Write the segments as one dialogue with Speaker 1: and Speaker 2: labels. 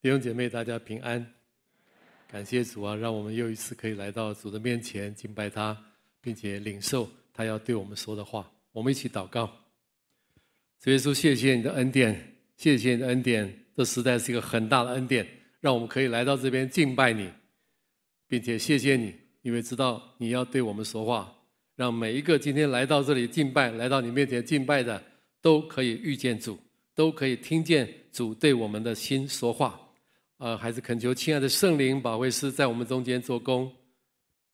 Speaker 1: 弟兄姐妹，大家平安！感谢主啊，让我们又一次可以来到主的面前敬拜他，并且领受他要对我们说的话。我们一起祷告。主耶稣，谢谢你的恩典，谢谢你的恩典，这实在是一个很大的恩典，让我们可以来到这边敬拜你，并且谢谢你，因为知道你要对我们说话，让每一个今天来到这里敬拜、来到你面前敬拜的，都可以遇见主，都可以听见主对我们的心说话。呃，还是恳求亲爱的圣灵保惠师在我们中间做工，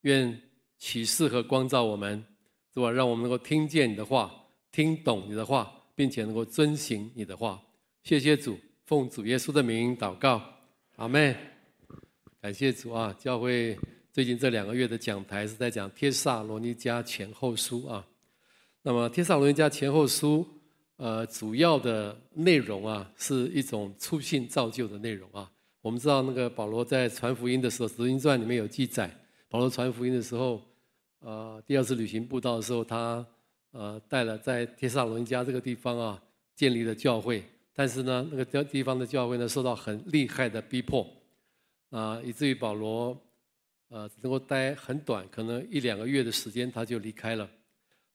Speaker 1: 愿启示和光照我们，是吧？让我们能够听见你的话，听懂你的话，并且能够遵行你的话。谢谢主，奉主耶稣的名祷告，阿门。感谢主啊！教会最近这两个月的讲台是在讲《帖撒罗尼迦前后书》啊。那么《帖撒罗尼迦前后书》呃，主要的内容啊，是一种初信造就的内容啊。我们知道那个保罗在传福音的时候，《使徒行传》里面有记载，保罗传福音的时候，呃，第二次旅行布道的时候，他呃带了在帖撒罗尼迦这个地方啊，建立了教会。但是呢，那个地方的教会呢，受到很厉害的逼迫，啊、以至于保罗呃只能够待很短，可能一两个月的时间，他就离开了。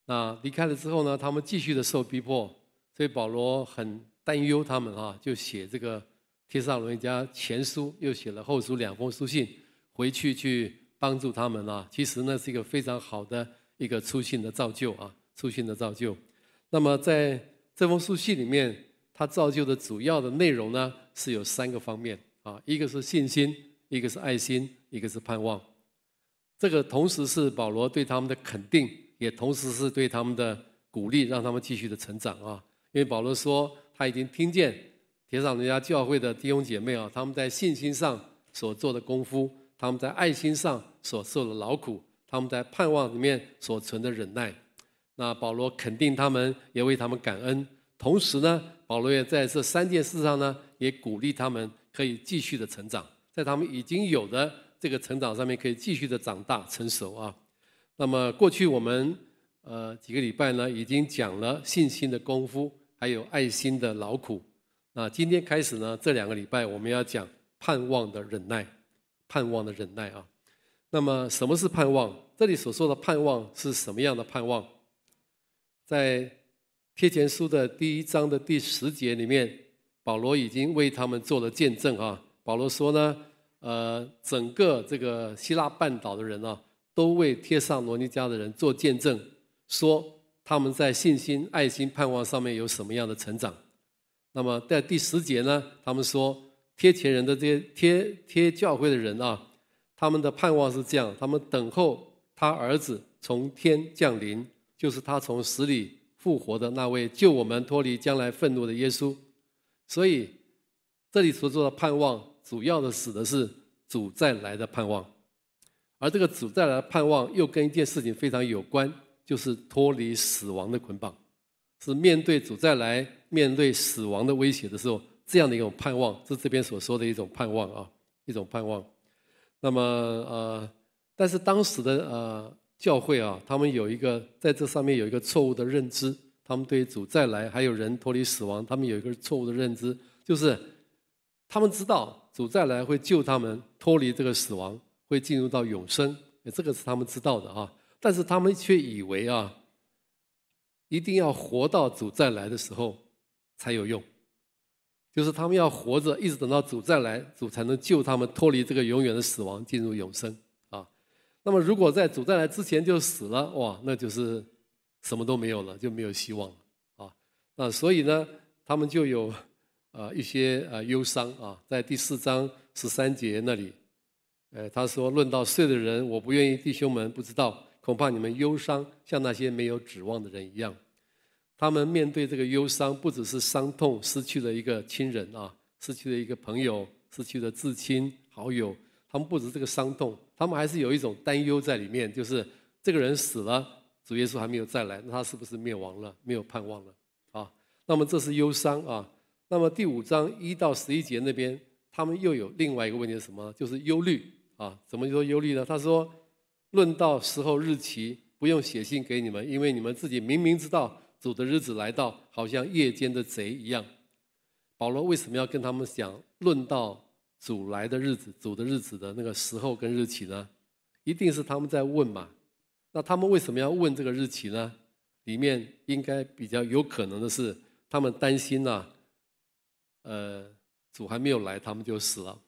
Speaker 1: 那离开了之后呢，他们继续的受逼迫，所以保罗很担忧他们啊，就写这个。帖撒罗尼迦前书又写了后书两封书信，回去去帮助他们啊。其实呢是一个非常好的一个初信的造就啊，初信的造就。那么在这封书信里面，他造就的主要的内容呢是有三个方面啊，一个是信心，一个是爱心，一个是盼望。这个同时是保罗对他们的肯定，也同时是对他们的鼓励，让他们继续的成长啊。因为保罗说他已经听见。帖撒罗尼迦教会的弟兄姐妹啊，他们在信心上所做的功夫，他们在爱心上所受的劳苦，他们在盼望里面所存的忍耐。那保罗肯定他们，也为他们感恩。同时呢，保罗也在这三件事上呢，也鼓励他们可以继续的成长，在他们已经有的这个成长上面，可以继续的长大成熟啊。那么过去我们呃几个礼拜呢，已经讲了信心的功夫，还有爱心的劳苦。啊今天开始呢，这两个礼拜我们要讲盼望的忍耐，盼望的忍耐啊。那么什么是盼望？这里所说的盼望是什么样的盼望？在帖前书的第一章的第十节里面，保罗已经为他们做了见证啊。保罗说呢，呃，整个这个希腊半岛的人啊，都为帖上罗尼迦的人做见证，说他们在信心、爱心、盼望上面有什么样的成长。那么在第十节呢，他们说贴钱人的这些贴贴教会的人啊，他们的盼望是这样：他们等候他儿子从天降临，就是他从死里复活的那位救我们脱离将来愤怒的耶稣。所以这里所说的盼望，主要的指的是主再来的盼望，而这个主再来的盼望又跟一件事情非常有关，就是脱离死亡的捆绑。是面对主再来、面对死亡的威胁的时候，这样的一种盼望，是这边所说的一种盼望啊，一种盼望。那么呃，但是当时的呃教会啊，他们有一个在这上面有一个错误的认知，他们对主再来还有人脱离死亡，他们有一个错误的认知，就是他们知道主再来会救他们脱离这个死亡，会进入到永生，这个是他们知道的啊，但是他们却以为啊。一定要活到主再来的时候才有用，就是他们要活着，一直等到主再来，主才能救他们脱离这个永远的死亡，进入永生啊。那么如果在主再来之前就死了，哇，那就是什么都没有了，就没有希望了啊。那所以呢，他们就有呃一些呃忧伤啊，在第四章十三节那里，呃他说：“论到睡的人，我不愿意弟兄们不知道。”恐怕你们忧伤，像那些没有指望的人一样。他们面对这个忧伤，不只是伤痛，失去了一个亲人啊，失去了一个朋友，失去了至亲好友。他们不止这个伤痛，他们还是有一种担忧在里面，就是这个人死了，主耶稣还没有再来，那他是不是灭亡了，没有盼望了啊？那么这是忧伤啊。那么第五章一到十一节那边，他们又有另外一个问题是什么？就是忧虑啊。怎么说忧虑呢？他说。论到时候日期，不用写信给你们，因为你们自己明明知道主的日子来到，好像夜间的贼一样。保罗为什么要跟他们讲论到主来的日子、主的日子的那个时候跟日期呢？一定是他们在问嘛？那他们为什么要问这个日期呢？里面应该比较有可能的是，他们担心呐、呃，主还没有来，他们就死了，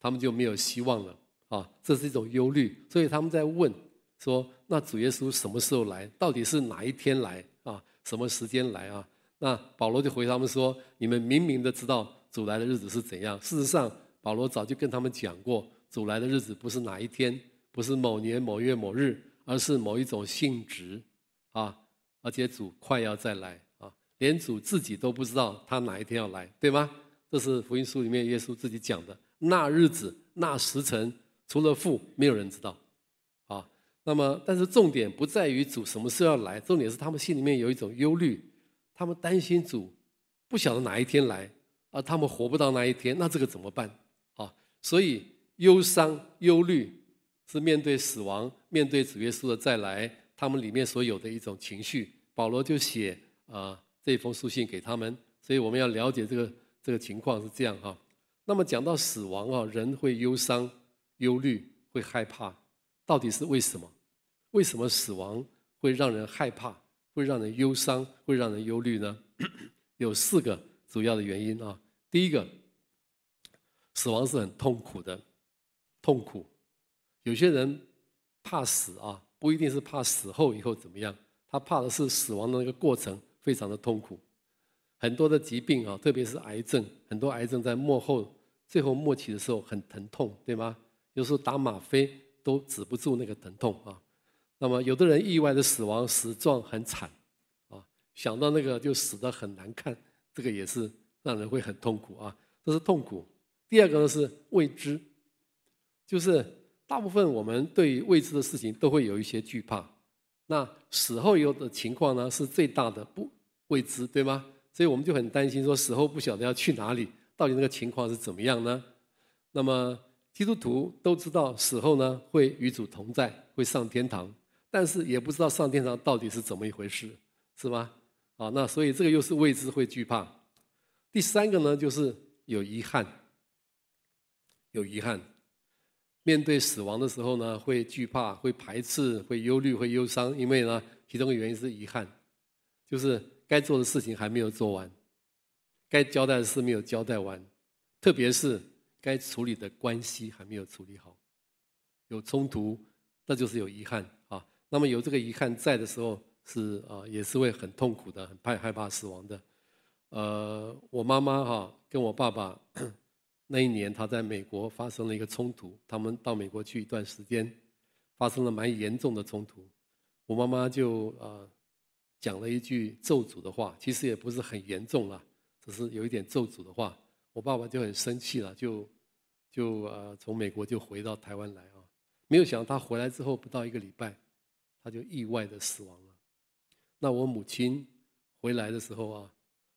Speaker 1: 他们就没有希望了啊！这是一种忧虑，所以他们在问说：那主耶稣什么时候来？到底是哪一天来啊？什么时间来啊？那保罗就回他们说：你们明明的知道主来的日子是怎样。事实上，保罗早就跟他们讲过，主来的日子不是哪一天，不是某年某月某日，而是某一种性质啊！而且主快要再来啊，连主自己都不知道他哪一天要来，对吗？这是福音书里面耶稣自己讲的。那日子、那时辰，除了父，没有人知道。啊，那么，但是重点不在于主什么时候要来，重点是他们心里面有一种忧虑，他们担心主不晓得哪一天来，而他们活不到那一天，那这个怎么办？啊，所以忧伤、忧虑是面对死亡，面对主耶稣的再来。他们里面所有的一种情绪，保罗就写啊这封书信给他们，所以我们要了解这个这个情况是这样哈。那么讲到死亡啊，人会忧伤、忧虑、会害怕，到底是为什么？为什么死亡会让人害怕、会让人忧伤、会让人忧虑呢？有四个主要的原因啊。第一个，死亡是很痛苦的，痛苦。有些人怕死啊。不一定是怕死后以后怎么样，他怕的是死亡的那个过程非常的痛苦。很多的疾病啊，特别是癌症，很多癌症在末后、最后末期的时候很疼痛，对吗？有时候打吗啡都止不住那个疼痛啊。那么有的人意外的死亡，死状很惨啊，想到那个就死得很难看，这个也是让人会很痛苦啊。这是痛苦。第二个呢是未知，就是。大部分我们对未知的事情都会有一些惧怕，那死后有的情况呢是最大的不未知，对吗？所以我们就很担心说死后不晓得要去哪里，到底那个情况是怎么样呢？那么基督徒都知道死后呢会与主同在，会上天堂，但是也不知道上天堂到底是怎么一回事，是吗？啊，那所以这个又是未知，会惧怕。第三个呢就是有遗憾，有遗憾。面对死亡的时候呢，会惧怕、会排斥、会忧虑、会忧伤，因为呢，其中的原因是遗憾，就是该做的事情还没有做完，该交代的事没有交代完，特别是该处理的关系还没有处理好，有冲突，那就是有遗憾啊。那么有这个遗憾在的时候，是啊，也是会很痛苦的，很怕害怕死亡的。呃，我妈妈哈跟我爸爸。那一年，他在美国发生了一个冲突，他们到美国去一段时间，发生了蛮严重的冲突。我妈妈就啊讲了一句咒诅的话，其实也不是很严重了，只是有一点咒诅的话。我爸爸就很生气了，就就呃从美国就回到台湾来啊。没有想到他回来之后不到一个礼拜，他就意外的死亡了。那我母亲回来的时候啊，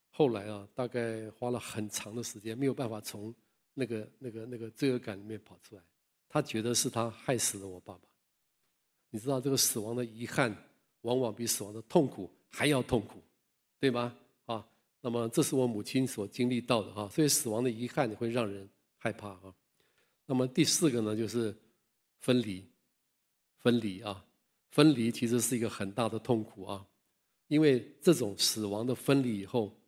Speaker 1: 后来啊大概花了很长的时间，没有办法从。那个、那个、那个罪恶感里面跑出来，他觉得是他害死了我爸爸。你知道这个死亡的遗憾，往往比死亡的痛苦还要痛苦，对吗？啊，那么这是我母亲所经历到的哈，所以死亡的遗憾会让人害怕啊。那么第四个呢，就是分离，分离啊，分离其实是一个很大的痛苦啊，因为这种死亡的分离以后，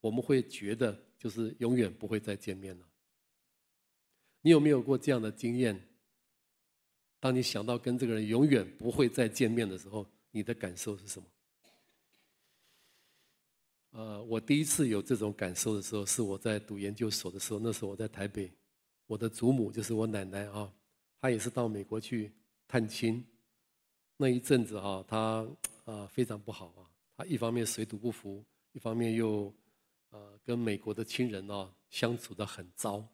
Speaker 1: 我们会觉得。就是永远不会再见面了。你有没有过这样的经验？当你想到跟这个人永远不会再见面的时候，你的感受是什么？呃，我第一次有这种感受的时候，是我在读研究所的时候。那时候我在台北，我的祖母就是我奶奶啊，她也是到美国去探亲。那一阵子啊，她啊非常不好啊，她一方面水土不服，一方面又。呃，跟美国的亲人哦相处得很糟，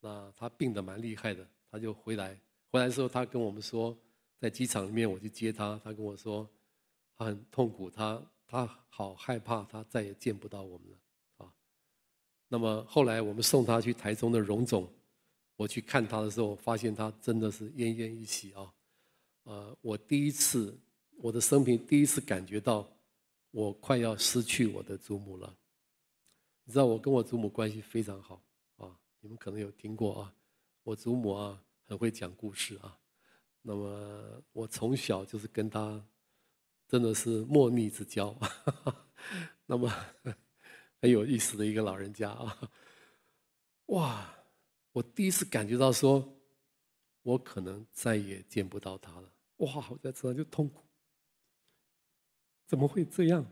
Speaker 1: 那她病得蛮厉害的，她就回来。回来的时候，她跟我们说，在机场里面我去接她，她跟我说，她很痛苦，她他好害怕，他再也见不到我们了啊。那么后来我们送他去台中的荣总，我去看他的时候，发现他真的是奄奄一息啊。呃，我第一次，我的生平第一次感觉到，我快要失去我的祖母了。你知道我跟我祖母关系非常好啊，你们可能有听过啊。我祖母啊，很会讲故事啊。那么我从小就是跟她，真的是莫逆之交。那么很有意思的一个老人家啊。哇，我第一次感觉到说，我可能再也见不到他了。哇，我在车上就痛苦。怎么会这样？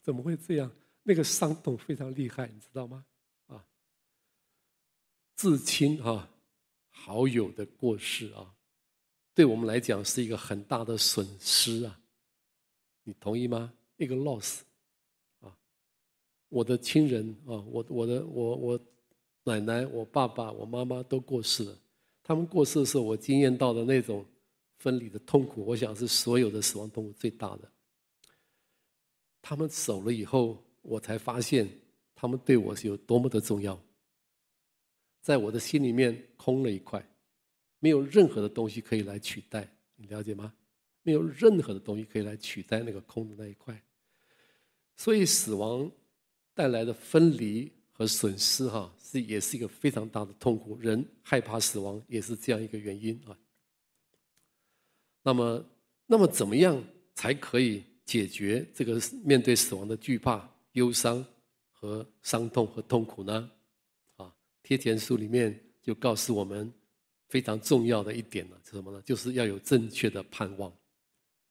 Speaker 1: 怎么会这样？那个伤痛非常厉害，你知道吗？啊，至亲啊好友的过世啊，对我们来讲是一个很大的损失啊。你同意吗？一个 loss 啊，我的亲人啊，我我的我我奶奶、我爸爸、我妈妈都过世了。他们过世的时候，我经验到的那种分离的痛苦，我想是所有的死亡痛苦最大的。他们走了以后，我才发现他们对我是有多么的重要。在我的心里面空了一块，没有任何的东西可以来取代，你了解吗？没有任何的东西可以来取代那个空的那一块。所以死亡带来的分离和损失，哈，是也是一个非常大的痛苦。人害怕死亡也是这样一个原因啊。那么，那么怎么样才可以？解决这个面对死亡的惧怕、忧伤和伤痛和痛苦呢？啊，贴前书里面就告诉我们非常重要的一点了，是什么呢？就是要有正确的盼望，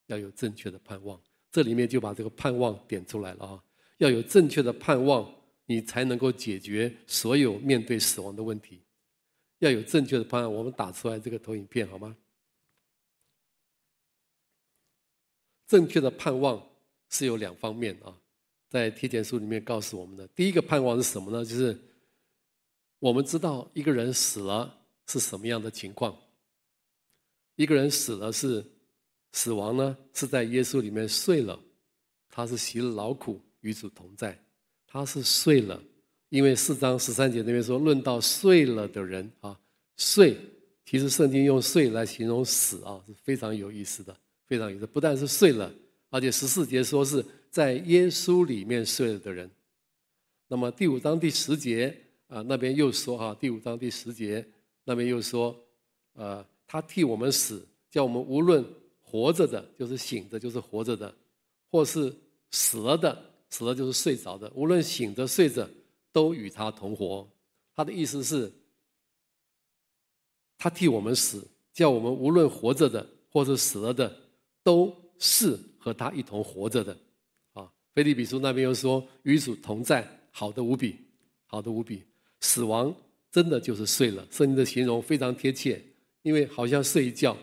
Speaker 1: 要有正确的盼望。这里面就把这个盼望点出来了啊！要有正确的盼望，你才能够解决所有面对死亡的问题。要有正确的盼望，我们打出来这个投影片好吗？正确的盼望是有两方面啊，在贴前书里面告诉我们的。第一个盼望是什么呢？就是我们知道一个人死了是什么样的情况。一个人死了是死亡呢，是在耶稣里面睡了，他是习了劳苦与主同在，他是睡了。因为四章十三节那边说，论到睡了的人啊，睡，其实圣经用睡来形容死啊，是非常有意思的。非常有意思，不但是睡了，而且十四节说是在耶稣里面睡了的人。那么第五章第十节啊，那边又说哈，第五章第十节那边又说，呃，他替我们死，叫我们无论活着的，就是醒着，就是活着的，或是死了的，死了就是睡着的，无论醒着睡着，都与他同活。他的意思是，他替我们死，叫我们无论活着的，或是死了的。都是和他一同活着的，啊，腓立比书那边又说与主同在，好的无比，好的无比。死亡真的就是睡了，圣经的形容非常贴切，因为好像睡一觉，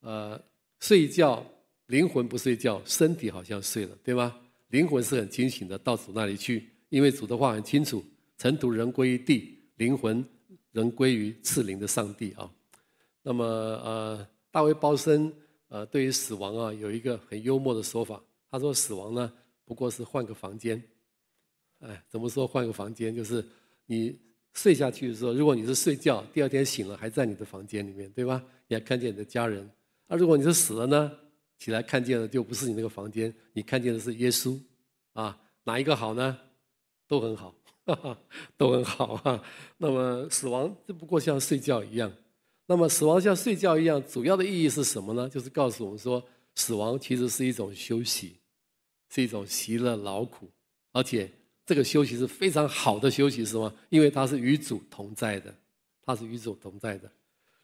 Speaker 1: 呃，睡觉，灵魂不睡觉，身体好像睡了，对吗？灵魂是很清醒的，到主那里去，因为主的话很清楚，尘土仍归于地，灵魂仍归于赐灵的上帝啊。那么呃，大卫鲍森。呃，对于死亡啊，有一个很幽默的说法。他说：“死亡呢，不过是换个房间。哎，怎么说换个房间？就是你睡下去的时候，如果你是睡觉，第二天醒了还在你的房间里面，对吧？你还看见你的家人。而如果你是死了呢，起来看见的就不是你那个房间，你看见的是耶稣。啊，哪一个好呢？都很好，哈哈，都很好啊。那么死亡只不过像睡觉一样。”那么死亡像睡觉一样，主要的意义是什么呢？就是告诉我们说，死亡其实是一种休息，是一种息了劳苦，而且这个休息是非常好的休息，是吗？因为它是与主同在的，它是与主同在的。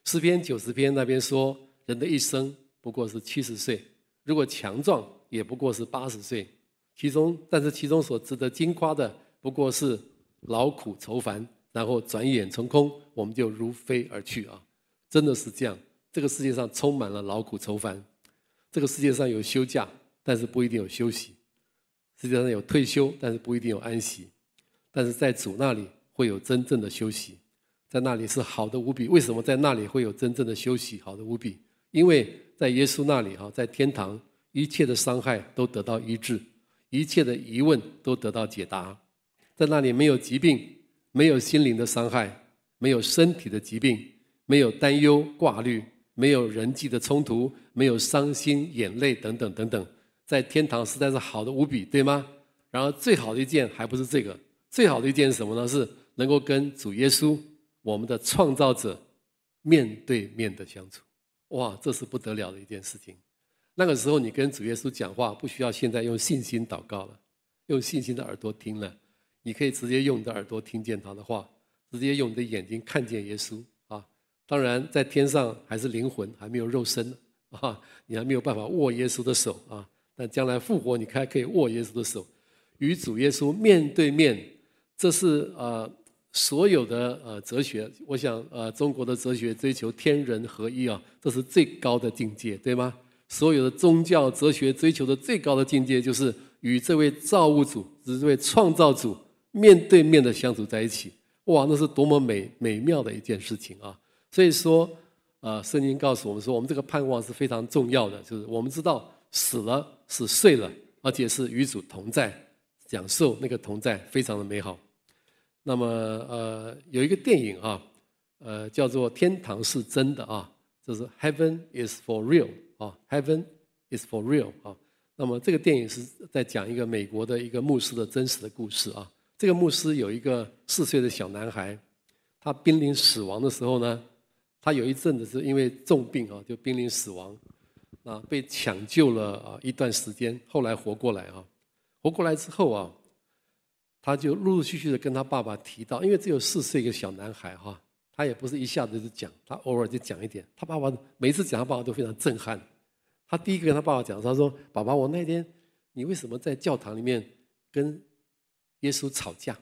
Speaker 1: 诗篇九十篇那边说，人的一生不过是七十岁，如果强壮也不过是八十岁，其中但是其中所值得惊夸的，不过是劳苦愁烦，然后转眼成空，我们就如飞而去啊。真的是这样，这个世界上充满了劳苦愁烦，这个世界上有休假，但是不一定有休息；世界上有退休，但是不一定有安息。但是在主那里会有真正的休息，在那里是好的无比。为什么在那里会有真正的休息，好的无比？因为在耶稣那里哈，在天堂，一切的伤害都得到医治，一切的疑问都得到解答。在那里没有疾病，没有心灵的伤害，没有身体的疾病。没有担忧挂虑，没有人际的冲突，没有伤心眼泪等等等等，在天堂实在是好的无比，对吗？然而最好的一件还不是这个，最好的一件是什么呢？是能够跟主耶稣，我们的创造者面对面的相处。哇，这是不得了的一件事情。那个时候，你跟主耶稣讲话，不需要现在用信心祷告了，用信心的耳朵听了，你可以直接用你的耳朵听见他的话，直接用你的眼睛看见耶稣啊。当然，在天上还是灵魂，还没有肉身啊，你还没有办法握耶稣的手啊。但将来复活，你还可以握耶稣的手，与主耶稣面对面。这是呃所有的呃哲学，我想呃中国的哲学追求天人合一啊，这是最高的境界，对吗？所有的宗教哲学追求的最高的境界，就是与这位造物主、与这位创造主面对面的相处在一起。哇，那是多么美美妙的一件事情啊！所以说，呃，圣经告诉我们说，我们这个盼望是非常重要的，就是我们知道死了是睡了，而且是与主同在，享受那个同在，非常的美好。那么，呃，有一个电影啊，呃，叫做《天堂是真的》啊，就是 Heaven is for real。啊，Heaven is for real 啊。那么这个电影是在讲一个美国的一个牧师的真实的故事啊。这个牧师有一个四岁的小男孩，他濒临死亡的时候呢，他有一阵子是因为重病啊，就濒临死亡啊，被抢救了啊一段时间，后来活过来啊。活过来之后啊，他就陆陆续续的跟他爸爸提到，因为只有四岁一个小男孩哈。他也不是一下子就讲，他偶尔就讲一点。他爸爸每次讲，他爸爸都非常震撼。他第一个跟他爸爸讲，他说：“爸爸，我那天你为什么在教堂里面跟耶稣吵架？”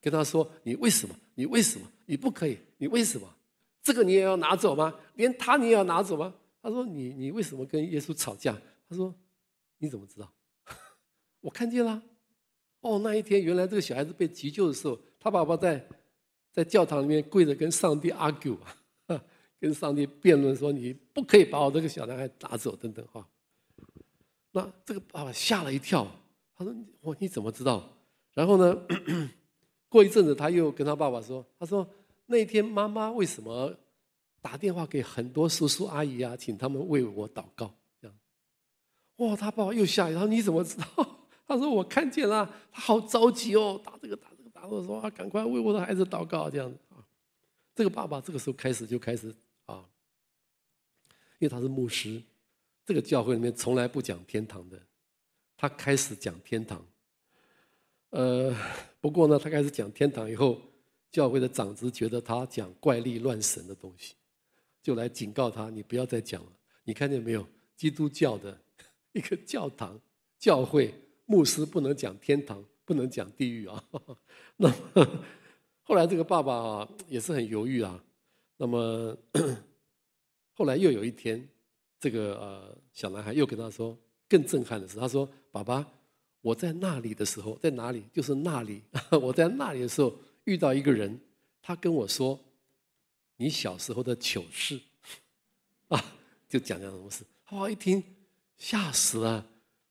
Speaker 1: 跟他说：“你为什么？你为什么？你不可以？你为什么？这个你也要拿走吗？连他你也要拿走吗？”他说：“你你为什么跟耶稣吵架？”他说：“你怎么知道？我看见了。哦，那一天原来这个小孩子被急救的时候，他爸爸在。”在教堂里面跪着跟上帝 argue 啊，跟上帝辩论说，你不可以把我这个小男孩打走等等哈。那这个爸爸吓了一跳，他说：“我你怎么知道？”然后呢，过一阵子他又跟他爸爸说：“他说那天妈妈为什么打电话给很多叔叔阿姨啊，请他们为我祷告？”这样，哇，他爸爸又吓一跳，你怎么知道？他说：“我看见了，他好着急哦，打这个打这个打。”我说啊，赶快为我的孩子祷告，这样子啊。这个爸爸这个时候开始就开始啊，因为他是牧师，这个教会里面从来不讲天堂的，他开始讲天堂。呃，不过呢，他开始讲天堂以后，教会的长子觉得他讲怪力乱神的东西，就来警告他：你不要再讲了。你看见没有？基督教的一个教堂、教会牧师不能讲天堂。不能讲地狱啊！那么后来这个爸爸啊也是很犹豫啊。那么 后来又有一天，这个呃小男孩又跟他说更震撼的是，他说：“爸爸，我在那里的时候，在哪里？就是那里。我在那里的时候遇到一个人，他跟我说你小时候的糗事 啊，就讲讲什么事。哇，一听吓死了。”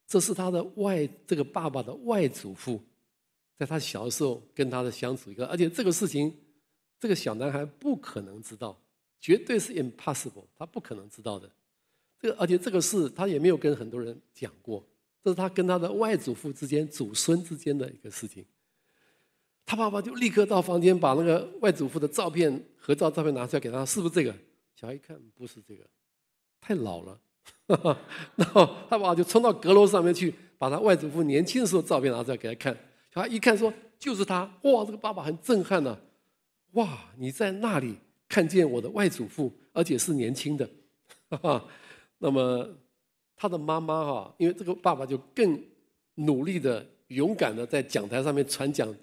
Speaker 1: 这是他的外，这个爸爸的外祖父，在他小时候跟他的相处一个，而且这个事情，这个小男孩不可能知道，绝对是 impossible，他不可能知道的。这个而且这个事他也没有跟很多人讲过，这是他跟他的外祖父之间、祖孙之间的一个事情。他爸爸就立刻到房间把那个外祖父的照片、合照照片拿出来给他，是不是这个？小孩一看不是这个，太老了。然后他爸爸就冲到阁楼上面去，把他外祖父年轻的时候照片拿出来给他看。他一看说：“就是他！”哇，这个爸爸很震撼呢。哇，你在那里看见我的外祖父，而且是年轻的。那么他的妈妈哈，因为这个爸爸就更努力的、勇敢的在讲台上面传讲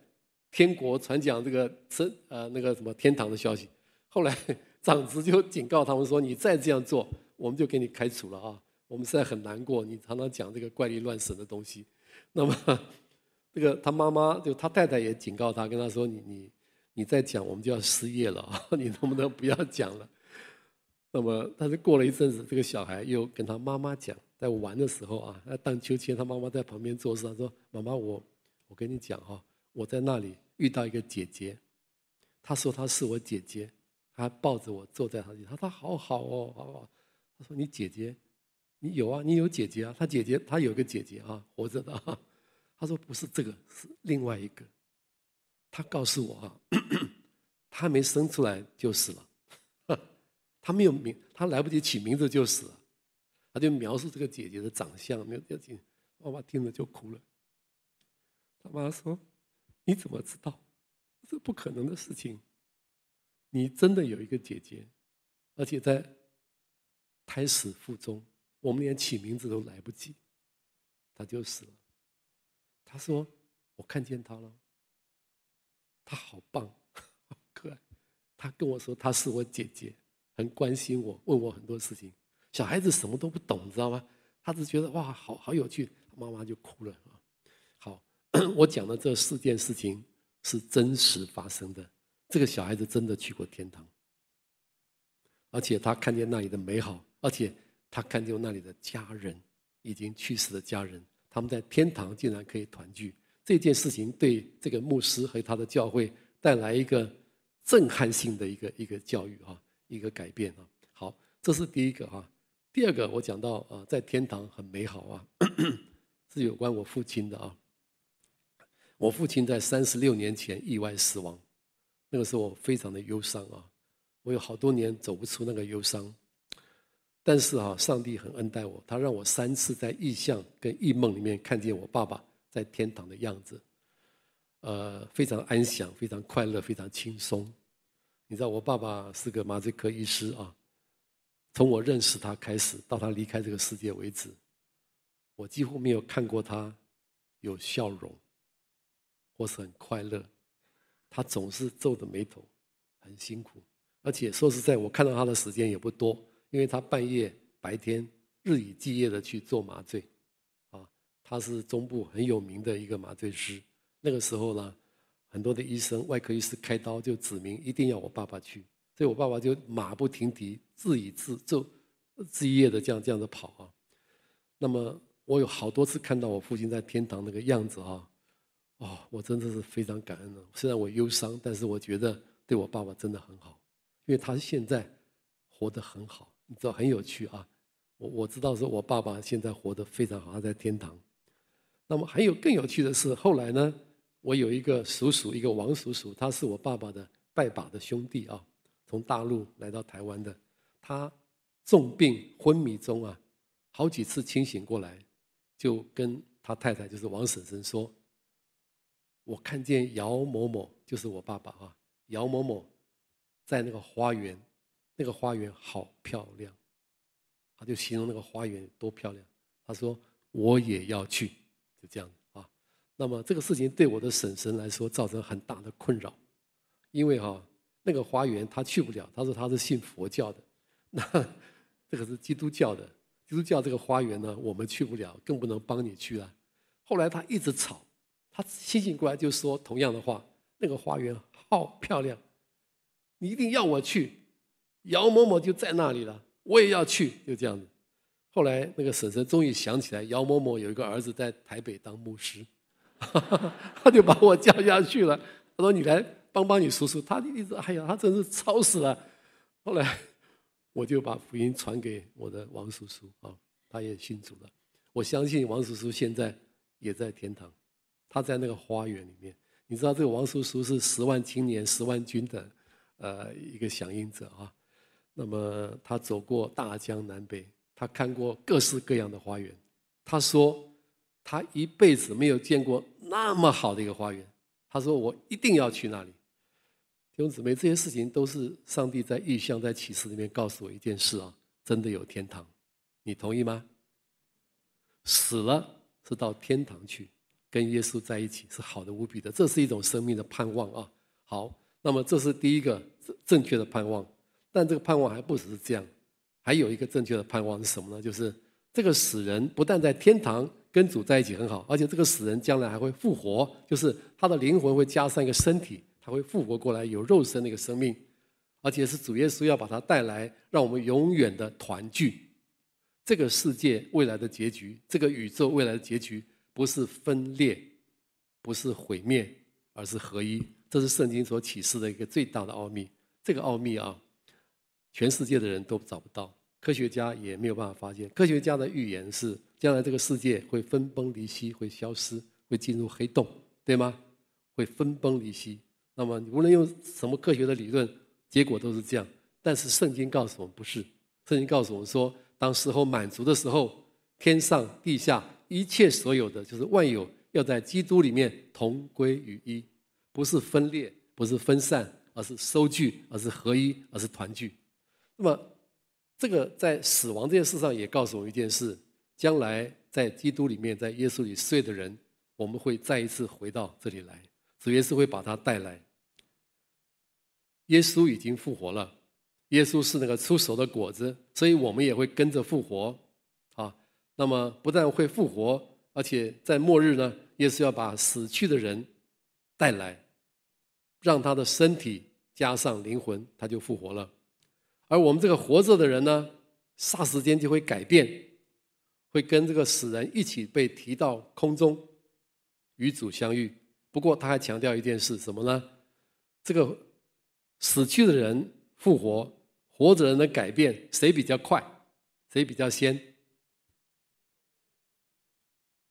Speaker 1: 天国、传讲这个神呃那个什么天堂的消息。后来长子就警告他们说：“你再这样做。”我们就给你开除了啊！我们实在很难过，你常常讲这个怪力乱神的东西。那么，这个他妈妈就他太太也警告他，跟他说：“你你你再讲，我们就要失业了啊！你能不能不要讲了？”那么，但是过了一阵子，这个小孩又跟他妈妈讲，在玩的时候啊，在荡秋千，他妈妈在旁边做事，他说：“妈妈，我我跟你讲哈，我在那里遇到一个姐姐，她说她是我姐姐，她抱着我坐在她里，她说好好哦，好好。”他说：“你姐姐，你有啊？你有姐姐啊？他姐姐，他有个姐姐啊，活着的啊。”他说：“不是这个，是另外一个。”他告诉我啊，他还没生出来就死了，他没有名，他来不及起名字就死了。他就描述这个姐姐的长相，没有表情，妈妈听了就哭了。他妈说：“你怎么知道？这不可能的事情。你真的有一个姐姐，而且在胎死腹中，我们连起名字都来不及，他就死了。”他说：“我看见他了，他好棒，好可爱。他跟我说她是我姐姐，很关心我，问我很多事情。”小孩子什么都不懂，你知道吗？他只觉得哇，好好有趣，妈妈就哭了啊。好，我讲的这四件事情是真实发生的。这个小孩子真的去过天堂，而且他看见那里的美好，而且他看见那里的家人，已经去世的家人，他们在天堂竟然可以团聚。这件事情对这个牧师和他的教会带来一个震撼性的一个一个教育啊，一个改变啊。好，这是第一个啊。第二个，我讲到啊，在天堂很美好啊，是有关我父亲的啊。我父亲在三十六年前意外死亡，那个时候我非常的忧伤啊，我有好多年走不出那个忧伤。但是啊，上帝很恩待我，他让我三次在异象跟异梦里面看见我爸爸在天堂的样子，呃，非常安详，非常快乐，非常轻松。你知道我爸爸是个麻醉科医师啊。从我认识他开始，到他离开这个世界为止，我几乎没有看过他有笑容，或是很快乐。他总是皱着眉头，很辛苦。而且说实在，我看到他的时间也不多，因为他半夜、白天日以继夜的去做麻醉，啊，他是中部很有名的一个麻醉师。那个时候呢，很多的医生、外科医师开刀就指明一定要我爸爸去。所以我爸爸就马不停蹄，自以自就日夜的这样这样的跑啊。那么我有好多次看到我父亲在天堂那个样子啊，哦，我真的是非常感恩的。虽然我忧伤，但是我觉得对我爸爸真的很好，因为他现在活得很好，你知道很有趣啊。我我知道说我爸爸现在活得非常好，他在天堂。那么还有更有趣的是，后来呢，我有一个叔叔，一个王叔叔，他是我爸爸的拜把的兄弟啊。从大陆来到台湾的，他重病昏迷中啊，好几次清醒过来，就跟他太太就是王婶婶说：“我看见姚某某，就是我爸爸啊，姚某某在那个花园，那个花园好漂亮。”他就形容那个花园多漂亮。他说：“我也要去。”就这样啊。那么这个事情对我的婶婶来说造成很大的困扰，因为哈。那个花园他去不了，他说他是信佛教的，那这个是基督教的，基督教这个花园呢，我们去不了，更不能帮你去了。后来他一直吵，他清醒过来就说同样的话，那个花园好漂亮，你一定要我去，姚某某就在那里了，我也要去，就这样子。后来那个婶婶终于想起来，姚某某有一个儿子在台北当牧师，他就把我叫下去了，他说你来。帮帮你叔叔，他一直哎呀，他真是吵死了。后来我就把福音传给我的王叔叔啊，他也信主了。我相信王叔叔现在也在天堂，他在那个花园里面。你知道这个王叔叔是十万青年十万军的呃一个响应者啊。那么他走过大江南北，他看过各式各样的花园。他说他一辈子没有见过那么好的一个花园。他说我一定要去那里。弟兄姊妹，这些事情都是上帝在异象、在启示里面告诉我一件事啊，真的有天堂，你同意吗？死了是到天堂去，跟耶稣在一起是好的无比的，这是一种生命的盼望啊。好，那么这是第一个正确的盼望，但这个盼望还不只是这样，还有一个正确的盼望是什么呢？就是这个死人不但在天堂跟主在一起很好，而且这个死人将来还会复活，就是他的灵魂会加上一个身体。他会复活过来，有肉身的一个生命，而且是主耶稣要把他带来，让我们永远的团聚。这个世界未来的结局，这个宇宙未来的结局，不是分裂，不是毁灭，而是合一。这是圣经所启示的一个最大的奥秘。这个奥秘啊，全世界的人都找不到，科学家也没有办法发现。科学家的预言是，将来这个世界会分崩离析，会消失，会进入黑洞，对吗？会分崩离析。那么，无论用什么科学的理论，结果都是这样。但是圣经告诉我们不是，圣经告诉我们说，当时候满足的时候，天上地下一切所有的，就是万有，要在基督里面同归于一，不是分裂，不是分散，而是收聚，而是合一，而是团聚。那么，这个在死亡这件事上也告诉我们一件事：将来在基督里面，在耶稣里睡的人，我们会再一次回到这里来。主耶稣会把他带来。耶稣已经复活了，耶稣是那个出熟的果子，所以我们也会跟着复活。啊，那么不但会复活，而且在末日呢，耶稣要把死去的人带来，让他的身体加上灵魂，他就复活了。而我们这个活着的人呢，霎时间就会改变，会跟这个死人一起被提到空中，与主相遇。不过他还强调一件事，什么呢？这个死去的人复活，活着人的改变，谁比较快？谁比较先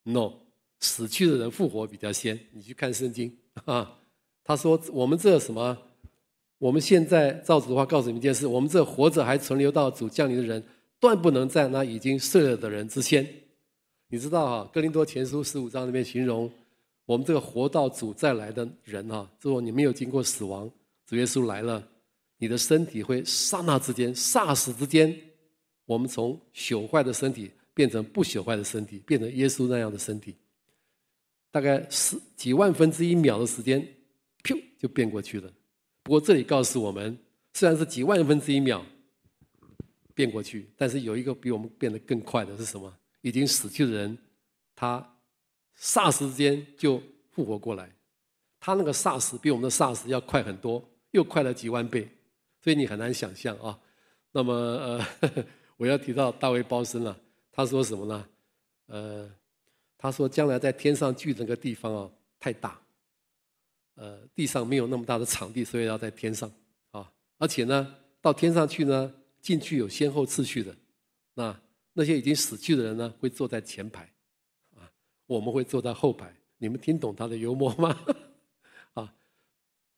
Speaker 1: ？No，死去的人复活比较先。你去看圣经啊，他说我们这什么？我们现在照主的话告诉你们一件事：我们这活着还存留到主降临的人，断不能在那已经睡了的人之先。你知道啊，《哥林多前书》十五章里面形容。我们这个活到主再来的人啊，如果你没有经过死亡，主耶稣来了，你的身体会刹那之间、霎时之间，我们从朽坏的身体变成不朽坏的身体，变成耶稣那样的身体，大概十几万分之一秒的时间，噗就变过去了。不过这里告诉我们，虽然是几万分之一秒变过去，但是有一个比我们变得更快的是什么？已经死去的人，他。霎时间就复活过来，他那个霎时比我们的霎时要快很多，又快了几万倍，所以你很难想象啊。那么呃呵呵，我要提到大卫鲍森了，他说什么呢？呃，他说将来在天上聚那个地方啊太大，呃，地上没有那么大的场地，所以要在天上啊。而且呢，到天上去呢，进去有先后次序的，那那些已经死去的人呢，会坐在前排。啊我们会坐在后排，你们听懂他的幽默吗？啊，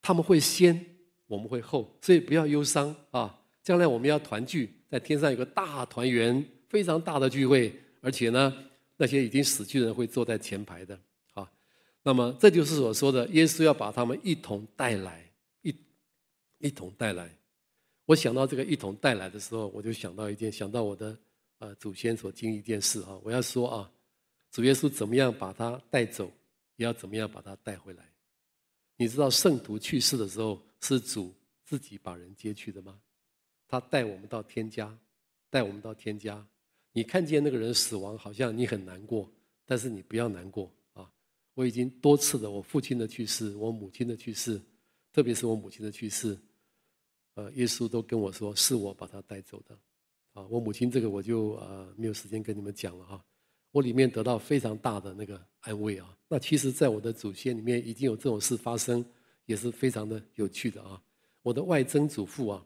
Speaker 1: 他们会先，我们会后，所以不要忧伤啊！将来我们要团聚，在天上有个大团圆，非常大的聚会，而且呢，那些已经死去的人会坐在前排的。那么这就是所说的，耶稣要把他们一同带来，一一同带来。我想到这个一同带来的时候，我就想到一件，想到我的呃祖先所经历一件事啊，我要说啊。主耶稣怎么样把他带走，也要怎么样把他带回来。你知道圣徒去世的时候，是主自己把人接去的吗？他带我们到天家，带我们到天家。你看见那个人死亡，好像你很难过，但是你不要难过！我已经多次的，我父亲的去世，我母亲的去世，特别是我母亲的去世，呃，耶稣都跟我说是我把他带走的。啊，我母亲这个我就呃没有时间跟你们讲了哈。我里面得到非常大的那个安慰啊！那其实，在我的祖先里面已经有这种事发生，也是非常的有趣的啊。我的外曾祖父啊，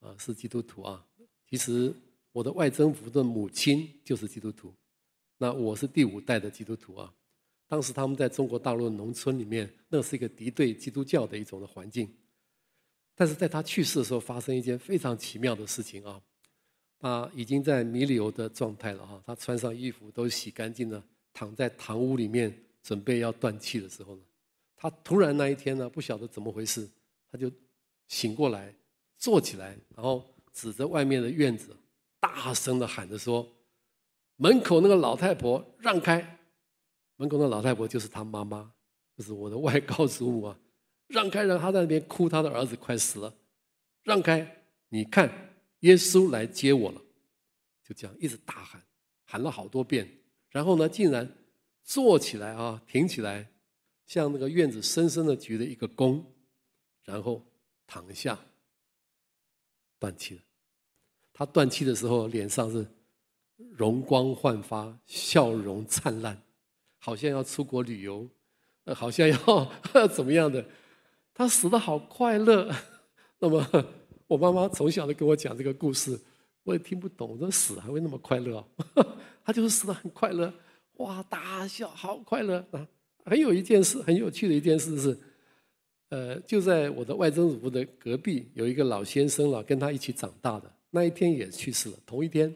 Speaker 1: 啊是基督徒啊。其实我的外曾祖父的母亲就是基督徒，那我是第五代的基督徒啊。当时他们在中国大陆农村里面，那是一个敌对基督教的一种的环境。但是在他去世的时候，发生一件非常奇妙的事情啊。他已经在弥留的状态了哈，他穿上衣服都洗干净了，躺在堂屋里面准备要断气的时候呢，他突然那一天呢，不晓得怎么回事，他就醒过来，坐起来，然后指着外面的院子，大声的喊着说：“门口那个老太婆让开！”门口的老太婆就是他妈妈，就是我的外高祖母啊，让开！让他在那边哭，他的儿子快死了，让开！你看。耶稣来接我了，就这样一直大喊，喊了好多遍，然后呢，竟然坐起来啊，挺起来，向那个院子深深的鞠了一个躬，然后躺下，断气了。他断气的时候，脸上是容光焕发，笑容灿烂，好像要出国旅游，呃，好像要 怎么样的。他死的好快乐，那么。我妈妈从小就跟我讲这个故事，我也听不懂，这死还会那么快乐？他就是死的很快乐，哇，大笑，好快乐啊！很有一件事，很有趣的一件事是，呃，就在我的外曾祖父的隔壁有一个老先生了，跟他一起长大的，那一天也去世了。同一天，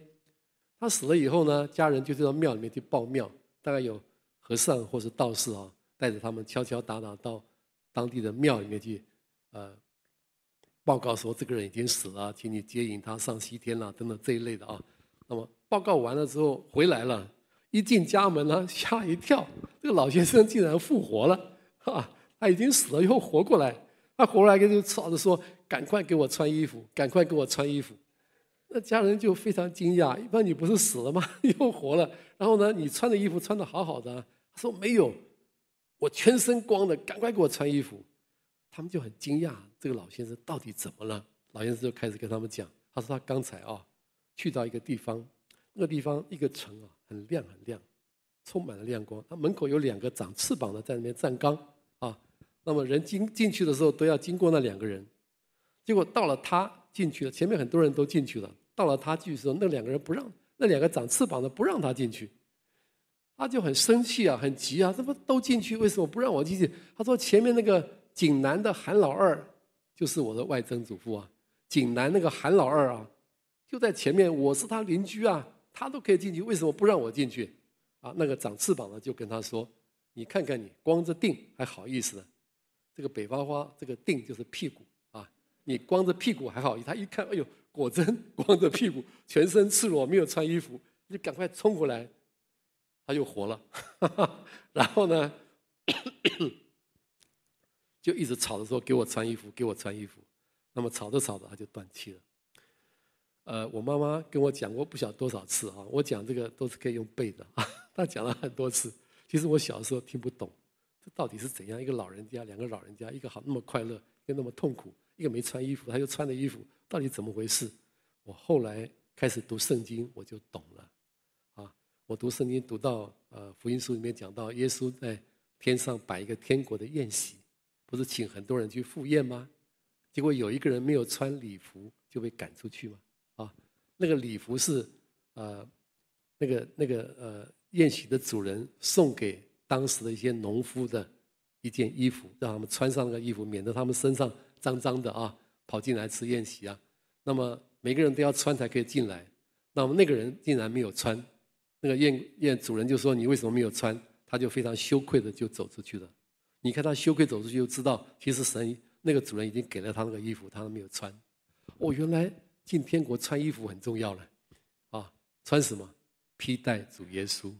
Speaker 1: 他死了以后呢，家人就到庙里面去报庙，大概有和尚或是道士啊，带着他们敲敲打打到当地的庙里面去，呃，报告说这个人已经死了，请你接引他上西天了，等等这一类的啊。那么报告完了之后回来了，一进家门呢，吓一跳，这个老先生竟然复活了，哈，他已经死了又活过来，他活过来就吵着说：“赶快给我穿衣服，赶快给我穿衣服。”那家人就非常惊讶，一般你不是死了吗？又活了，然后呢，你穿的衣服穿的好好的，他说没有，我全身光的，赶快给我穿衣服。他们就很惊讶，这个老先生到底怎么了？老先生就开始跟他们讲，他说他刚才啊。去到一个地方，那个地方一个城啊，很亮很亮，充满了亮光。他门口有两个长翅膀的在那边站岗啊。那么人进进去的时候都要经过那两个人。结果到了他进去了，前面很多人都进去了。到了他进去的时候，那两个人不让，那两个长翅膀的不让他进去。他就很生气啊，很急啊，怎么都进去，为什么不让我进去？他说前面那个井南的韩老二，就是我的外曾祖父啊。井南那个韩老二啊。就在前面，我是他邻居啊，他都可以进去，为什么不让我进去？啊，那个长翅膀的就跟他说：“你看看你光着腚还好意思？这个北方话，这个腚就是屁股啊，你光着屁股还好？他一看，哎呦，果真光着屁股，全身赤裸，没有穿衣服，就赶快冲过来，他就活了。然后呢，就一直吵着说：给我穿衣服，给我穿衣服。那么吵着吵着，他就断气了。”呃，我妈妈跟我讲过不晓多少次啊，我讲这个都是可以用背的啊。她讲了很多次，其实我小时候听不懂，这到底是怎样？一个老人家，两个老人家，一个好那么快乐，一个那么痛苦，一个没穿衣服，他又穿的衣服，到底怎么回事？我后来开始读圣经，我就懂了。我读圣经读到呃福音书里面讲到，耶稣在天上摆一个天国的宴席，不是请很多人去赴宴吗？结果有一个人没有穿礼服，就被赶出去吗？那个礼服是，呃，那个那个呃宴席的主人送给当时的一些农夫的一件衣服，让他们穿上那个衣服，免得他们身上脏脏的啊，跑进来吃宴席啊。那么每个人都要穿才可以进来。那么那个人竟然没有穿，那个宴宴主人就说：“你为什么没有穿？”他就非常羞愧的就走出去了。你看他羞愧走出去，就知道其实神那个主人已经给了他那个衣服，他都没有穿。哦，原来。进天国穿衣服很重要了，啊，穿什么？披戴主耶稣，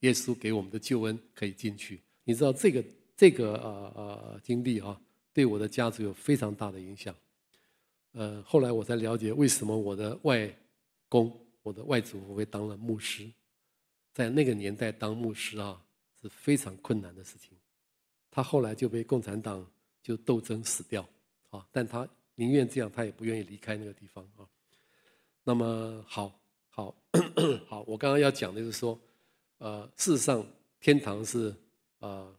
Speaker 1: 耶稣给我们的救恩可以进去。你知道这个这个呃呃经历啊，对我的家族有非常大的影响。呃，后来我才了解为什么我的外公、我的外祖父会当了牧师，在那个年代当牧师啊是非常困难的事情。他后来就被共产党就斗争死掉啊，但他。宁愿这样，他也不愿意离开那个地方啊。那么，好，好，好，我刚刚要讲的就是说，呃，事实上，天堂是，呃，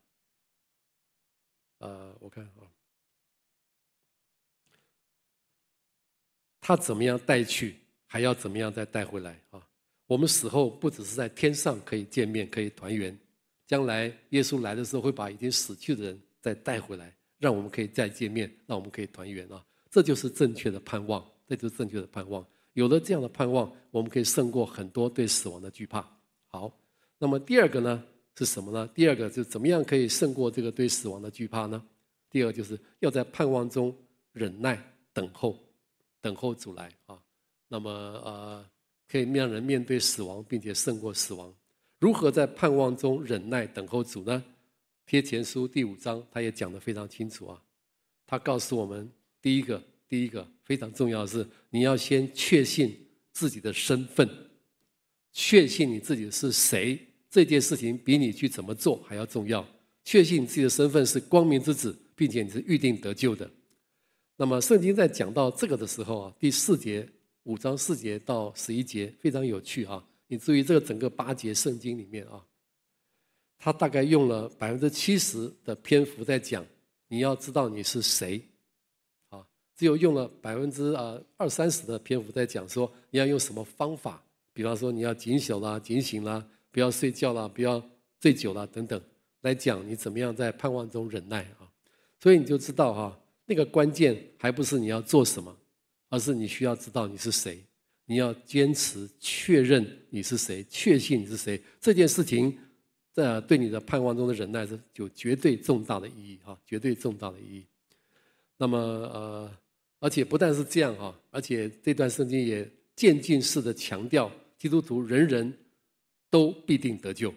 Speaker 1: 呃，我看啊，他怎么样带去，还要怎么样再带回来啊？我们死后不只是在天上可以见面，可以团圆，将来耶稣来的时候会把已经死去的人再带回来，让我们可以再见面，让我们可以团圆啊。这就是正确的盼望，这就是正确的盼望。有了这样的盼望，我们可以胜过很多对死亡的惧怕。好，那么第二个呢是什么呢？第二个就是怎么样可以胜过这个对死亡的惧怕呢？第二就是要在盼望中忍耐等候，等候主来啊。那么呃，可以让人面对死亡，并且胜过死亡。如何在盼望中忍耐等候主呢？贴前书第五章，他也讲得非常清楚啊。他告诉我们。第一个，第一个非常重要的是，你要先确信自己的身份，确信你自己是谁，这件事情比你去怎么做还要重要。确信你自己的身份是光明之子，并且你是预定得救的。那么圣经在讲到这个的时候啊，第四节五章四节到十一节非常有趣啊。你注意这个整个八节圣经里面啊，他大概用了百分之七十的篇幅在讲，你要知道你是谁啊。只有用了百分之啊二三十的篇幅在讲说你要用什么方法，比方说你要警醒啦、警醒啦，不要睡觉啦、不要醉酒啦等等。来讲你怎么样在盼望中忍耐啊。所以你就知道哈，那个关键还不是你要做什么，而是你需要知道你是谁，你要坚持确认你是谁，确信你是谁。这件事情在对你的盼望中的忍耐是有绝对重大的意义哈，绝对重大的意义。那么呃，而且不但是这样哈，而且这段圣经也渐进式的强调，基督徒人人都必定得救，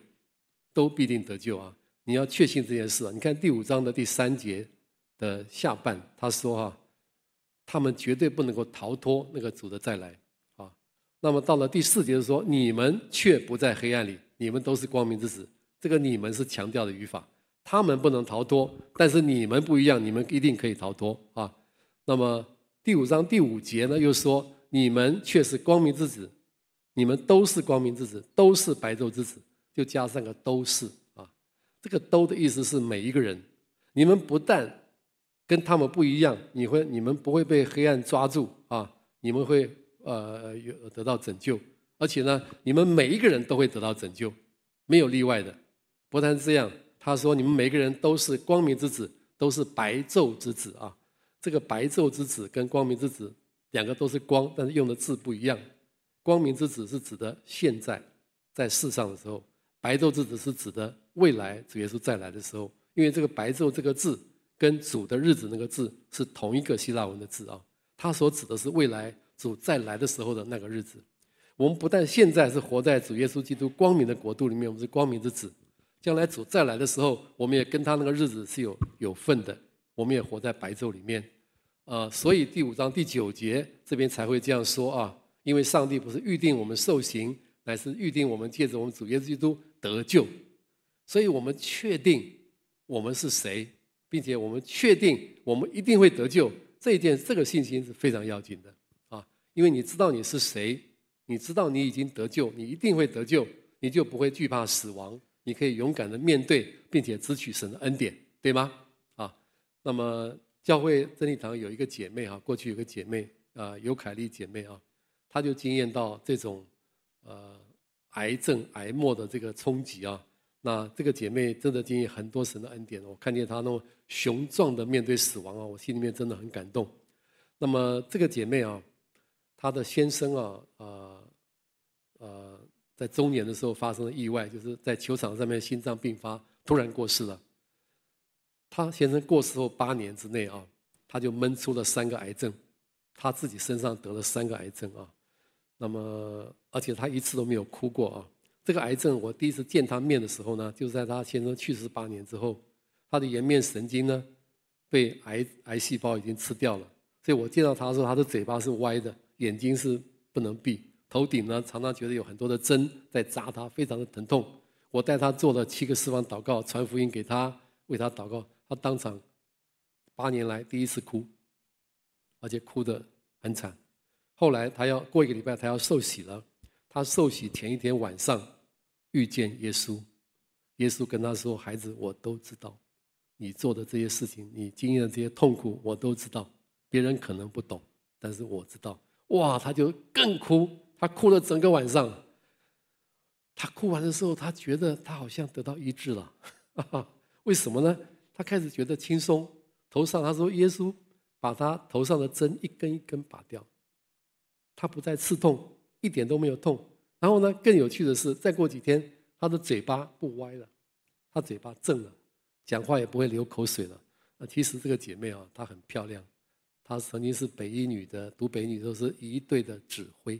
Speaker 1: 都必定得救啊！你要确信这件事啊！你看第五章的第三节的下半，他说哈，他们绝对不能够逃脱那个主的再来啊。那么到了第四节就说，你们却不在黑暗里，你们都是光明之子。这个你们是强调的语法。他们不能逃脱，但是你们不一样，你们一定可以逃脱啊。那么第五章第五节呢，又说你们却是光明之子，你们都是光明之子，都是白昼之子，就加上个都是啊。这个都的意思是每一个人，你们不但跟他们不一样，你会你们不会被黑暗抓住啊，你们会呃有得到拯救，而且呢，你们每一个人都会得到拯救，没有例外的。不但是这样。他说：“你们每个人都是光明之子，都是白昼之子啊！这个白昼之子跟光明之子两个都是光，但是用的字不一样。光明之子是指的现在在世上的时候，白昼之子是指的未来主耶稣再来的时候。因为这个白昼这个字跟主的日子那个字是同一个希腊文的字啊，它所指的是未来主再来的时候的那个日子。我们不但现在是活在主耶稣基督光明的国度里面，我们是光明之子。”将来主再来的时候，我们也跟他那个日子是有有份的。我们也活在白昼里面，啊，所以第五章第九节这边才会这样说啊，因为上帝不是预定我们受刑，乃是预定我们借着我们主耶稣基督得救。所以我们确定我们是谁，并且我们确定我们一定会得救。这一件这个信心是非常要紧的啊，因为你知道你是谁，你知道你已经得救，你一定会得救，你就不会惧怕死亡。你可以勇敢的面对，并且支取神的恩典，对吗？啊，那么教会真理堂有一个姐妹啊，过去有个姐妹啊，尤凯丽姐妹啊，她就经验到这种呃癌症癌末的这个冲击啊。那这个姐妹真的经历很多神的恩典，我看见她那种雄壮的面对死亡啊，我心里面真的很感动。那么这个姐妹啊，她的先生啊，啊、呃，呃。在中年的时候发生了意外，就是在球场上面心脏病发，突然过世了。他先生过世后八年之内啊，他就闷出了三个癌症，他自己身上得了三个癌症啊。那么，而且他一次都没有哭过啊。这个癌症我第一次见他面的时候呢，就在他先生去世八年之后，他的颜面神经呢被癌癌细胞已经吃掉了，所以我见到他的时候，他的嘴巴是歪的，眼睛是不能闭。头顶呢，常常觉得有很多的针在扎他，非常的疼痛。我带他做了七个释放祷告，传福音给他，为他祷告。他当场八年来第一次哭，而且哭得很惨。后来他要过一个礼拜，他要受洗了。他受洗前一天晚上遇见耶稣，耶稣跟他说：“孩子，我都知道你做的这些事情，你经历的这些痛苦，我都知道。别人可能不懂，但是我知道。”哇，他就更哭。他哭了整个晚上。他哭完的时候，他觉得他好像得到医治了。为什么呢？他开始觉得轻松，头上他说耶稣把他头上的针一根一根拔掉，他不再刺痛，一点都没有痛。然后呢，更有趣的是，再过几天，他的嘴巴不歪了，他嘴巴正了，讲话也不会流口水了。啊，其实这个姐妹啊，她很漂亮，她曾经是北一女的，读北一女都是一队的指挥。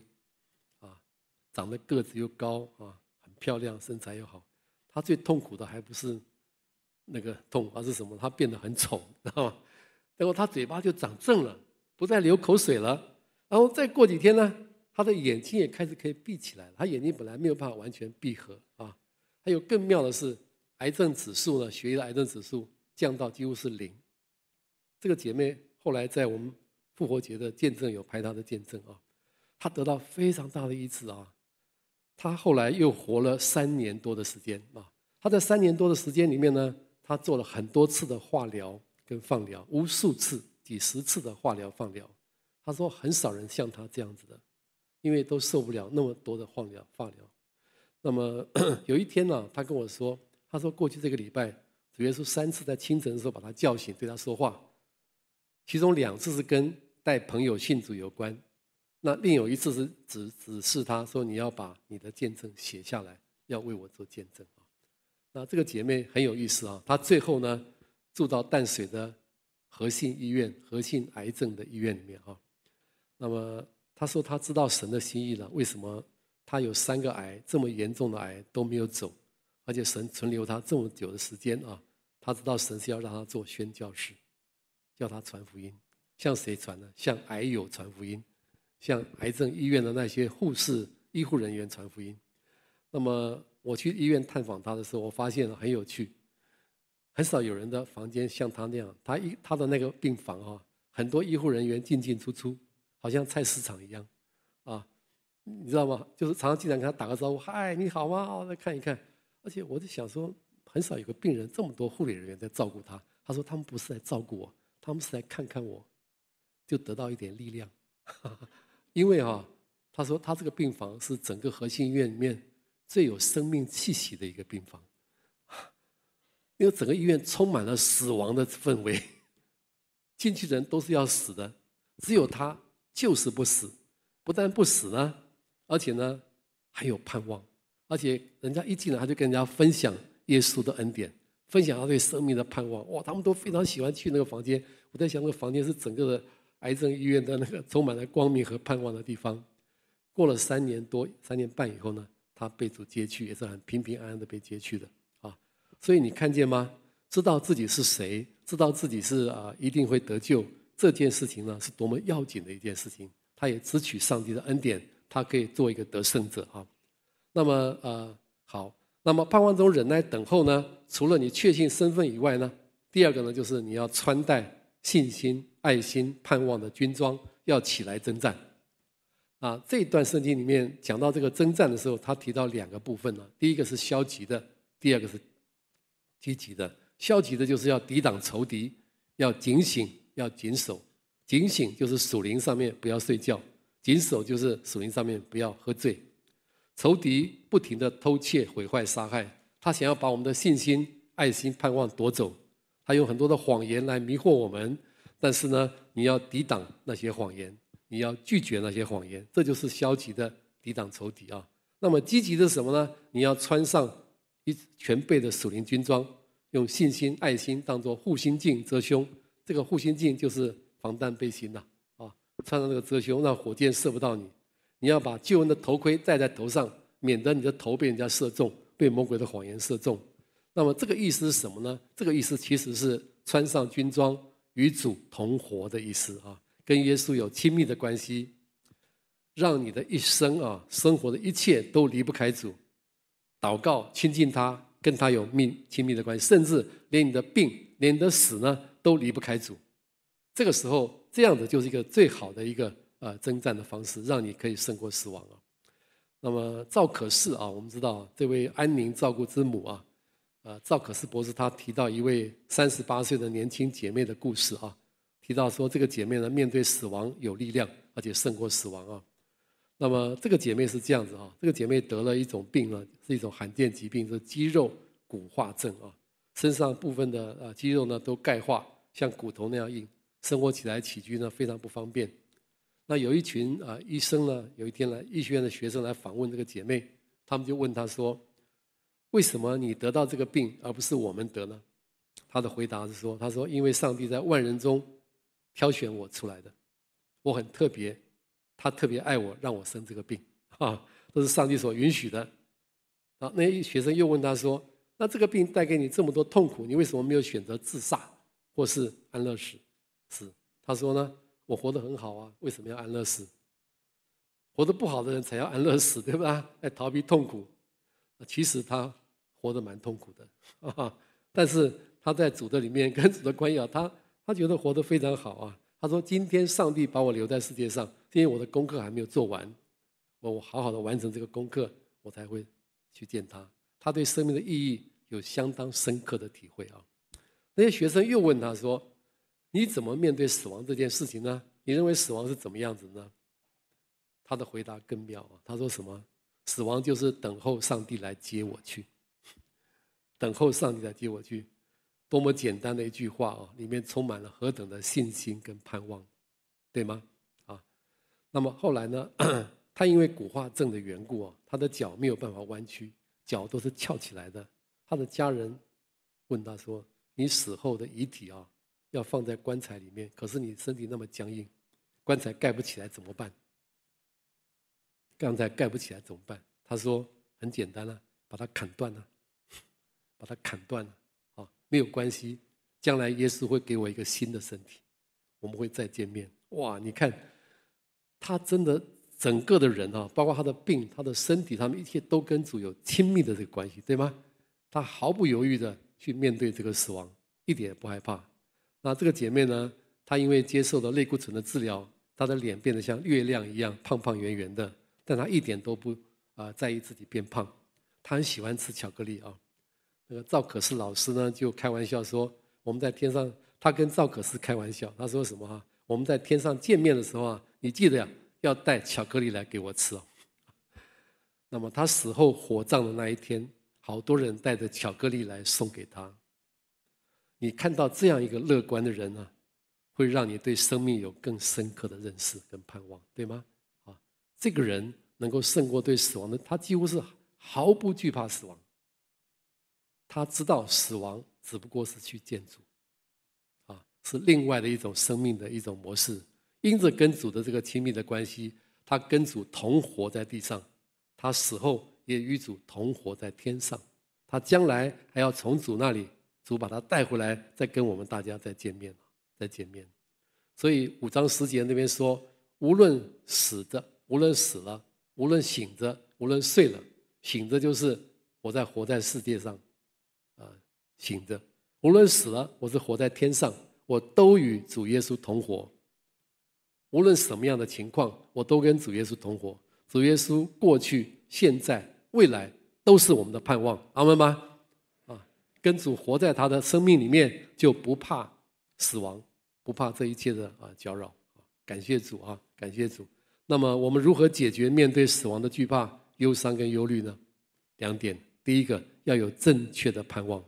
Speaker 1: 啊长得个子又高啊，很漂亮，身材又好。她最痛苦的还不是那个痛，而是什么？她变得很丑，知道吗？然后她嘴巴就长正了，不再流口水了。然后再过几天呢，她的眼睛也开始可以闭起来了。她眼睛本来没有办法完全闭合啊。还有更妙的是，癌症指数呢，血液的癌症指数降到几乎是零。这个姐妹后来在我们复活节的见证有拍她的见证啊，她得到非常大的医治啊。她后来又活了三年多的时间啊！她在三年多的时间里面呢，她做了很多次的化疗跟放疗，无数次、几十次的化疗放疗。他说很少人像他这样子的，因为都受不了那么多的化疗放疗。那么 有一天呢，他跟我说，他说过去这个礼拜，主耶稣三次在清晨的时候把他叫醒，对他说话，其中两次是跟带朋友信主有关，那另有一次是指指示他说，你要把你的见证写下来，要为我做见证啊。那这个姐妹很有意思啊，她最后呢住到淡水的和信医院，和信癌症的医院里面啊。那么她说她知道神的心意了，为什么她有三个癌这么严重的癌都没有走，而且神存留他这么久的时间啊？他知道神是要让他做宣教士，叫他传福音，向谁传呢？向癌友传福音，向癌症医院的那些护士、医护人员传福音。那么。我去医院探访他的时候，我发现很有趣，很少有人的房间像他那样，他一他的那个病房啊，很多医护人员进进出出，好像菜市场一样，啊，你知道吗？就是常常经常跟他打个招呼，嗨，你好吗？哦，来看一看。而且我就想说，很少有个病人这么多护理人员在照顾他。他说他们不是来照顾我，他们是来看看我，就得到一点力量。因为啊，他说他这个病房是整个核心医院里面。最有生命气息的一个病房，因为整个医院充满了死亡的氛围，进去人都是要死的，只有他就是不死，不但不死呢，而且呢还有盼望，而且人家一进来他就跟人家分享耶稣的恩典，分享他对生命的盼望，哇，他们都非常喜欢去那个房间。我在想，那个房间是整个的癌症医院的那个充满了光明和盼望的地方。过了三年多、三年半以后呢，他被主接去，也是很平平安安的被接去的啊。所以你看见吗？知道自己是谁，知道自己是啊一定会得救，这件事情呢是多么要紧的一件事情。他也支取上帝的恩典，他可以做一个得胜者啊。那么呃好，那么盼望中忍耐等候呢？除了你确信身份以外呢，第二个呢就是你要穿戴信心、爱心、盼望的军装，要起来征战。啊，这一段圣经里面讲到这个征战的时候，他提到两个部分呢。第一个是消极的，第二个是积极的。消极的就是要抵挡仇敌，要警醒，要谨守。警醒就是属灵上面不要睡觉，谨守就是属灵上面不要喝醉。仇敌不停地偷窃、毁坏、杀害，他想要把我们的信心、爱心、盼望夺走。他用很多的谎言来迷惑我们，但是呢，你要抵挡那些谎言。你要拒绝那些谎言，这就是消极的抵挡仇敌啊。那么积极的是什么呢？你要穿上一全备的属灵军装，用信心、爱心当作护心镜遮胸。这个护心镜就是防弹背心呐，啊，穿上这个遮胸，让火箭射不到你。你要把救恩的头盔戴在头上，免得你的头被人家射中，被魔鬼的谎言射中。那么这个意思是什么呢？这个意思其实是穿上军装与主同活的意思啊。跟耶稣有亲密的关系，让你的一生啊，生活的一切都离不开主。祷告亲近他，跟他有密亲密的关系，甚至连你的病、连你的死呢，都离不开主。这个时候，这样子就是一个最好的一个呃征战的方式，让你可以胜过死亡啊。那么赵可士啊，我们知道这位安宁照顾之母啊，呃，赵可士博士他提到一位三十八岁的年轻姐妹的故事啊。提到说，这个姐妹呢，面对死亡有力量，而且胜过死亡啊。那么这个姐妹是这样子啊，这个姐妹得了一种病呢，是一种罕见疾病，是肌肉骨化症啊。身上部分的啊肌肉呢都钙化，像骨头那样硬，生活起来起居呢非常不方便。那有一群啊医生呢，有一天来医学院的学生来访问这个姐妹，他们就问她说：“为什么你得到这个病，而不是我们得呢？”她的回答是说：“她说因为上帝在万人中。”挑选我出来的，我很特别，他特别爱我，让我生这个病，啊，都是上帝所允许的。啊，那学生又问他说：“那这个病带给你这么多痛苦，你为什么没有选择自杀或是安乐死？”是，他说呢：“我活得很好啊，为什么要安乐死？活得不好的人才要安乐死，对吧？来逃避痛苦。其实他活得蛮痛苦的，啊，但是他在主的里面跟主的关系啊，他。”他觉得活得非常好啊！他说：“今天上帝把我留在世界上，因为我的功课还没有做完，我好好的完成这个功课，我才会去见他。”他对生命的意义有相当深刻的体会啊！那些学生又问他说：“你怎么面对死亡这件事情呢？你认为死亡是怎么样子呢？”他的回答更妙啊！他说：“什么？死亡就是等候上帝来接我去。”等候上帝来接我去。多么简单的一句话啊，里面充满了何等的信心跟盼望，对吗？啊，那么后来呢，他因为骨化症的缘故啊，他的脚没有办法弯曲，脚都是翘起来的。他的家人问他说：“你死后的遗体啊，要放在棺材里面，可是你身体那么僵硬，棺材盖不起来怎么办？棺材盖不起来怎么办？”他说：“很简单啊，把它砍断了，把它砍断了啊。”没有关系，将来耶稣会给我一个新的身体，我们会再见面。哇，你看，他真的整个的人啊，包括他的病、他的身体，他们一切都跟主有亲密的这个关系，对吗？他毫不犹豫的去面对这个死亡，一点也不害怕。那这个姐妹呢，她因为接受了类固醇的治疗，她的脸变得像月亮一样胖胖圆圆的，但她一点都不啊在意自己变胖，她很喜欢吃巧克力啊。那个赵可式老师呢，就开玩笑说：“我们在天上，他跟赵可式开玩笑，他说什么哈？我们在天上见面的时候啊，你记得呀，要带巧克力来给我吃哦。”那么他死后火葬的那一天，好多人带着巧克力来送给他。你看到这样一个乐观的人呢，会让你对生命有更深刻的认识跟盼望，对吗？啊，这个人能够胜过对死亡的，他几乎是毫不惧怕死亡。他知道死亡只不过是去见主，啊，是另外的一种生命的一种模式。因着跟主的这个亲密的关系，他跟主同活在地上，他死后也与主同活在天上。他将来还要从主那里，主把他带回来，再跟我们大家再见面，再见面。所以五章十节那边说，无论死的，无论死了，无论醒着，无论睡了，醒着就是我在活在世界上。啊醒着，无论死了，我是活在天上，我都与主耶稣同活。无论什么样的情况，我都跟主耶稣同活。主耶稣过去、现在、未来都是我们的盼望，阿门吗？跟主活在他的生命里面，就不怕死亡，不怕这一切的啊搅扰。感谢主啊，感谢主。那么我们如何解决面对死亡的惧怕、忧伤跟忧虑呢？两点，第一个要有正确的盼望。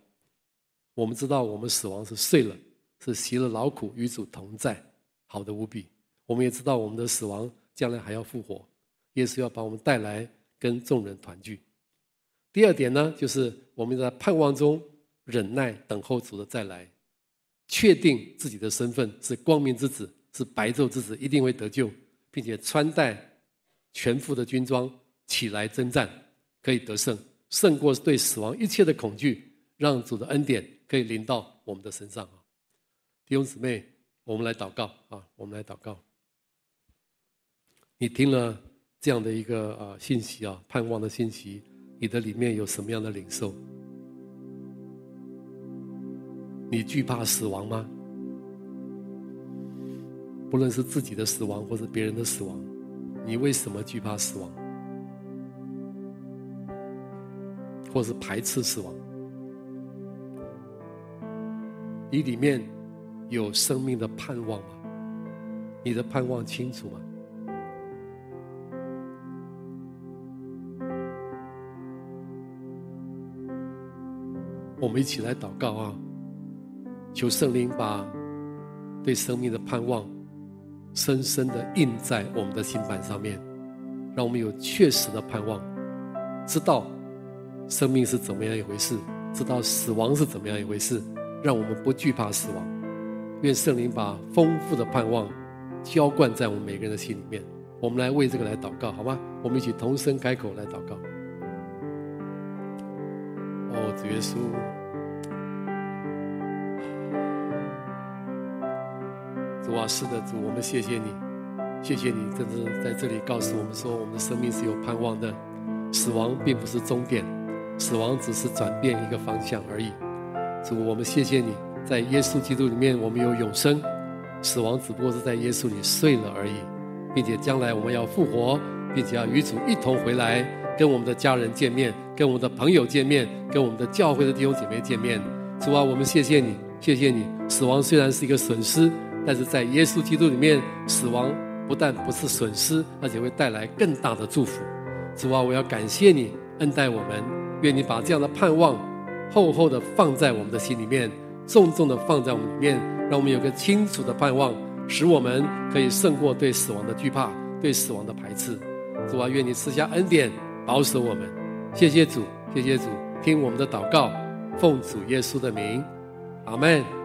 Speaker 1: 我们知道，我们死亡是睡了，是息了劳苦，与主同在，好的无比。我们也知道，我们的死亡将来还要复活，耶稣要把我们带来跟众人团聚。第二点呢，就是我们在盼望中忍耐等候主的再来，确定自己的身份是光明之子，是白昼之子，一定会得救，并且穿戴全副的军装起来征战，可以得胜，胜过对死亡一切的恐惧，让主的恩典。可以临到我们的身上啊，弟兄姊妹，我们来祷告啊，我们来祷告。你听了这样的一个啊信息啊，盼望的信息，你的里面有什么样的领受？你惧怕死亡吗？不论是自己的死亡，或是别人的死亡，你为什么惧怕死亡？或是排斥死亡？你里面有生命的盼望吗？你的盼望清楚吗？我们一起来祷告啊！求圣灵把对生命的盼望深深的印在我们的心板上面，让我们有确实的盼望，知道生命是怎么样一回事，知道死亡是怎么样一回事。让我们不惧怕死亡，愿圣灵把丰富的盼望浇灌在我们每个人的心里面。我们来为这个来祷告，好吗？我们一起同声开口来祷告。哦，主耶稣，主啊，是的，主，我们谢谢你，谢谢你，真的在这里告诉我们说，我们的生命是有盼望的，死亡并不是终点，死亡只是转变一个方向而已。主，我们谢谢你，在耶稣基督里面，我们有永生，死亡只不过是在耶稣里睡了而已，并且将来我们要复活，并且要与主一同回来，跟我们的家人见面，跟我们的朋友见面，跟我们的教会的弟兄姐妹见面。主啊，我们谢谢你，谢谢你。死亡虽然是一个损失，但是在耶稣基督里面，死亡不但不是损失，而且会带来更大的祝福。主啊，我要感谢你恩待我们，愿你把这样的盼望。厚厚的放在我们的心里面，重重的放在我们里面，让我们有个清楚的盼望，使我们可以胜过对死亡的惧怕，对死亡的排斥。主啊，愿你赐下恩典，保守我们。谢谢主，谢谢主，听我们的祷告，奉主耶稣的名，阿门。